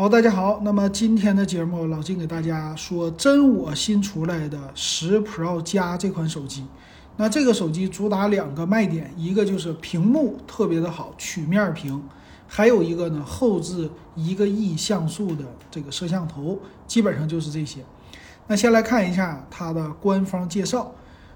好，大家好。那么今天的节目，老金给大家说真我新出来的十 Pro 加这款手机。那这个手机主打两个卖点，一个就是屏幕特别的好，曲面屏；还有一个呢，后置一个亿像素的这个摄像头，基本上就是这些。那先来看一下它的官方介绍。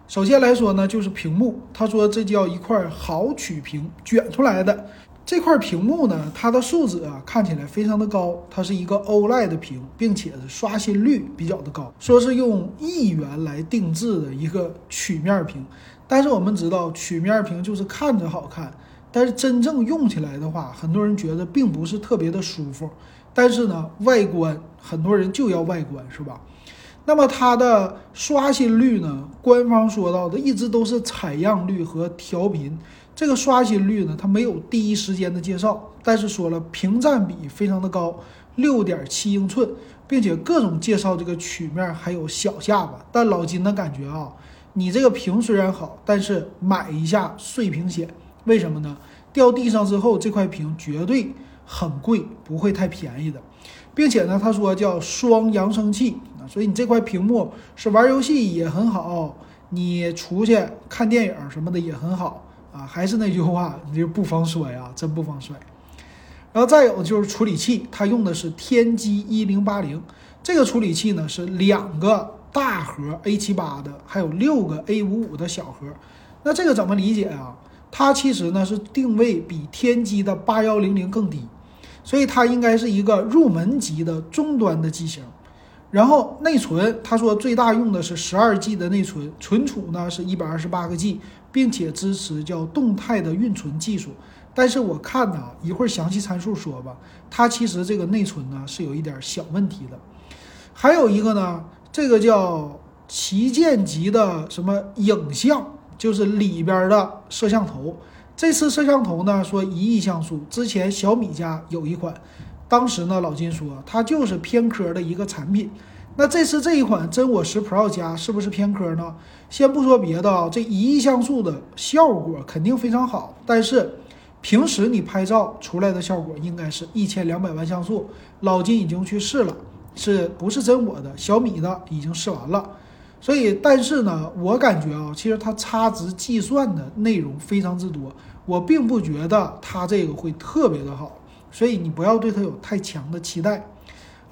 首先来说呢，就是屏幕，他说这叫一块好曲屏卷出来的。这块屏幕呢，它的素质啊看起来非常的高，它是一个 OLED 屏，并且是刷新率比较的高，说是用亿元来定制的一个曲面屏。但是我们知道，曲面屏就是看着好看，但是真正用起来的话，很多人觉得并不是特别的舒服。但是呢，外观很多人就要外观，是吧？那么它的刷新率呢？官方说到的一直都是采样率和调频。这个刷新率呢，它没有第一时间的介绍，但是说了屏占比非常的高，六点七英寸，并且各种介绍这个曲面还有小下巴。但老金的感觉啊，你这个屏虽然好，但是买一下碎屏险。为什么呢？掉地上之后，这块屏绝对很贵，不会太便宜的。并且呢，他说叫双扬声器啊，所以你这块屏幕是玩游戏也很好，你出去看电影什么的也很好啊。还是那句话，你就不防摔啊，真不防摔。然后再有就是处理器，它用的是天玑一零八零，这个处理器呢是两个大核 A 七八的，还有六个 A 五五的小核。那这个怎么理解啊？它其实呢是定位比天玑的八幺零零更低。所以它应该是一个入门级的终端的机型，然后内存，他说最大用的是十二 G 的内存，存储呢是一百二十八个 G，并且支持叫动态的运存技术。但是我看呢，一会儿详细参数说吧，它其实这个内存呢是有一点小问题的。还有一个呢，这个叫旗舰级的什么影像，就是里边的摄像头。这次摄像头呢，说一亿像素，之前小米家有一款，当时呢老金说它就是偏科的一个产品。那这次这一款真我十 Pro 加是不是偏科呢？先不说别的啊，这一亿像素的效果肯定非常好，但是平时你拍照出来的效果应该是一千两百万像素。老金已经去试了，是不是真我的？小米的已经试完了。所以，但是呢，我感觉啊，其实它差值计算的内容非常之多，我并不觉得它这个会特别的好，所以你不要对它有太强的期待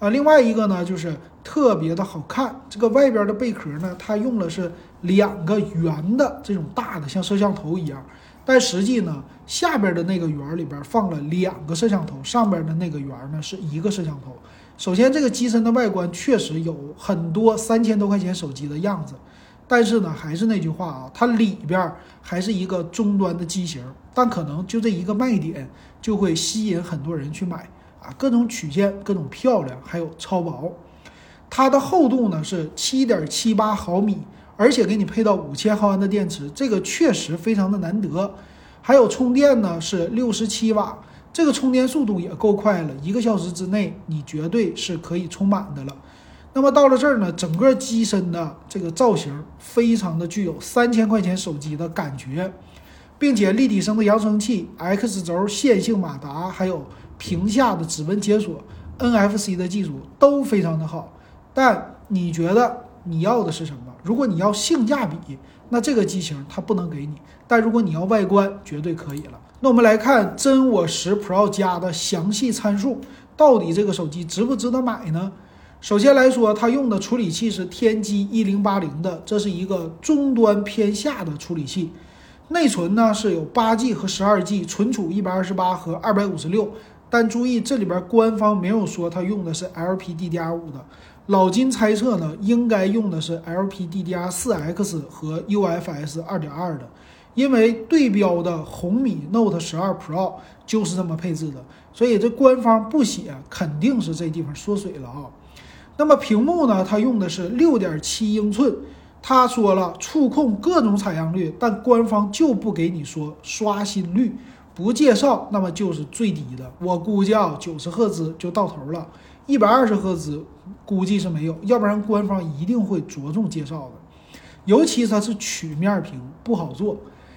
啊。另外一个呢，就是特别的好看，这个外边的贝壳呢，它用的是两个圆的这种大的，像摄像头一样，但实际呢，下边的那个圆里边放了两个摄像头，上边的那个圆呢是一个摄像头。首先，这个机身的外观确实有很多三千多块钱手机的样子，但是呢，还是那句话啊，它里边还是一个中端的机型，但可能就这一个卖点就会吸引很多人去买啊，各种曲线，各种漂亮，还有超薄。它的厚度呢是七点七八毫米，而且给你配到五千毫安的电池，这个确实非常的难得。还有充电呢是六十七瓦。这个充电速度也够快了，一个小时之内你绝对是可以充满的了。那么到了这儿呢，整个机身的这个造型非常的具有三千块钱手机的感觉，并且立体声的扬声器、X 轴线性马达，还有屏下的指纹解锁、NFC 的技术都非常的好。但你觉得你要的是什么？如果你要性价比，那这个机型它不能给你；但如果你要外观，绝对可以了。那我们来看真我十 Pro 加的详细参数，到底这个手机值不值得买呢？首先来说，它用的处理器是天玑一零八零的，这是一个中端偏下的处理器。内存呢是有八 G 和十二 G，存储一百二十八和二百五十六。但注意，这里边官方没有说它用的是 LPDDR5 的，老金猜测呢，应该用的是 LPDDR4X 和 UFS 二点二的。因为对标的红米 Note 十二 Pro 就是这么配置的，所以这官方不写，肯定是这地方缩水了啊。那么屏幕呢？它用的是六点七英寸，他说了触控各种采样率，但官方就不给你说刷新率，不介绍，那么就是最低的。我估计啊，九十赫兹就到头了，一百二十赫兹估计是没有，要不然官方一定会着重介绍的。尤其它是曲面屏，不好做。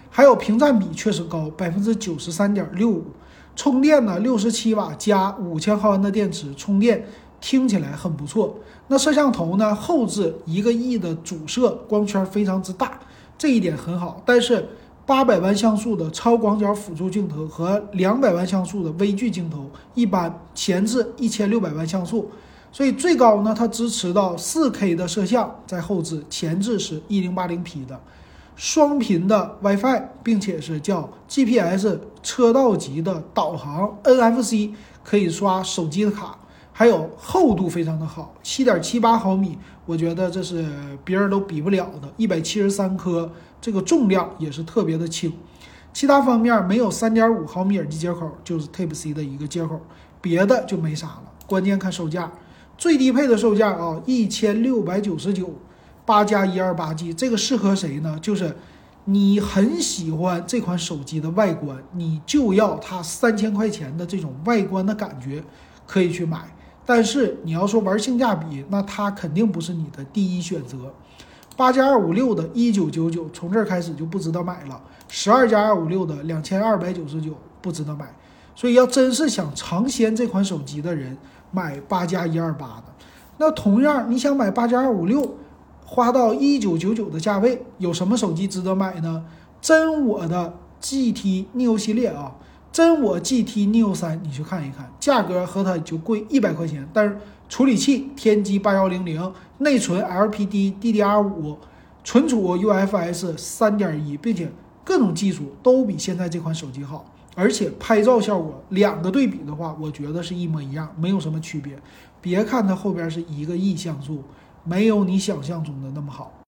还有屏占比确实高，百分之九十三点六五。充电呢六十七瓦加五千毫安的电池充电，听起来很不错。那摄像头呢后置一个亿的主摄，光圈非常之大，这一点很好。但是八百万像素的超广角辅助镜头和两百万像素的微距镜头一般，前置一千六百万像素，所以最高呢它支持到四 K 的摄像，在后置前置是一零八零 P 的双频的 WiFi，并且是叫 GPS 车道级的导航，NFC 可以刷手机的卡，还有厚度非常的好，七点七八毫米，我觉得这是别人都比不了的，一百七十三颗。这个重量也是特别的轻，其他方面没有三点五毫米耳机接口，就是 Type C 的一个接口，别的就没啥了。关键看售价，最低配的售价啊，一千六百九十九，八加一二八 G，这个适合谁呢？就是你很喜欢这款手机的外观，你就要它三千块钱的这种外观的感觉，可以去买。但是你要说玩性价比，那它肯定不是你的第一选择。八加二五六的一九九九，从这儿开始就不值得买了。十二加二五六的两千二百九十九，不值得买。所以要真是想尝鲜这款手机的人，买八加一二八的。那同样，你想买八加二五六，花到一九九九的价位，有什么手机值得买呢？真我的 GT Neo 系列啊，真我 GT Neo 三，你去看一看，价格和它就贵一百块钱，但是。处理器天玑八幺零零，内存 LPD DDR 五，存储 UFS 三点一，并且各种技术都比现在这款手机好，而且拍照效果两个对比的话，我觉得是一模一样，没有什么区别。别看它后边是一个亿像素，没有你想象中的那么好。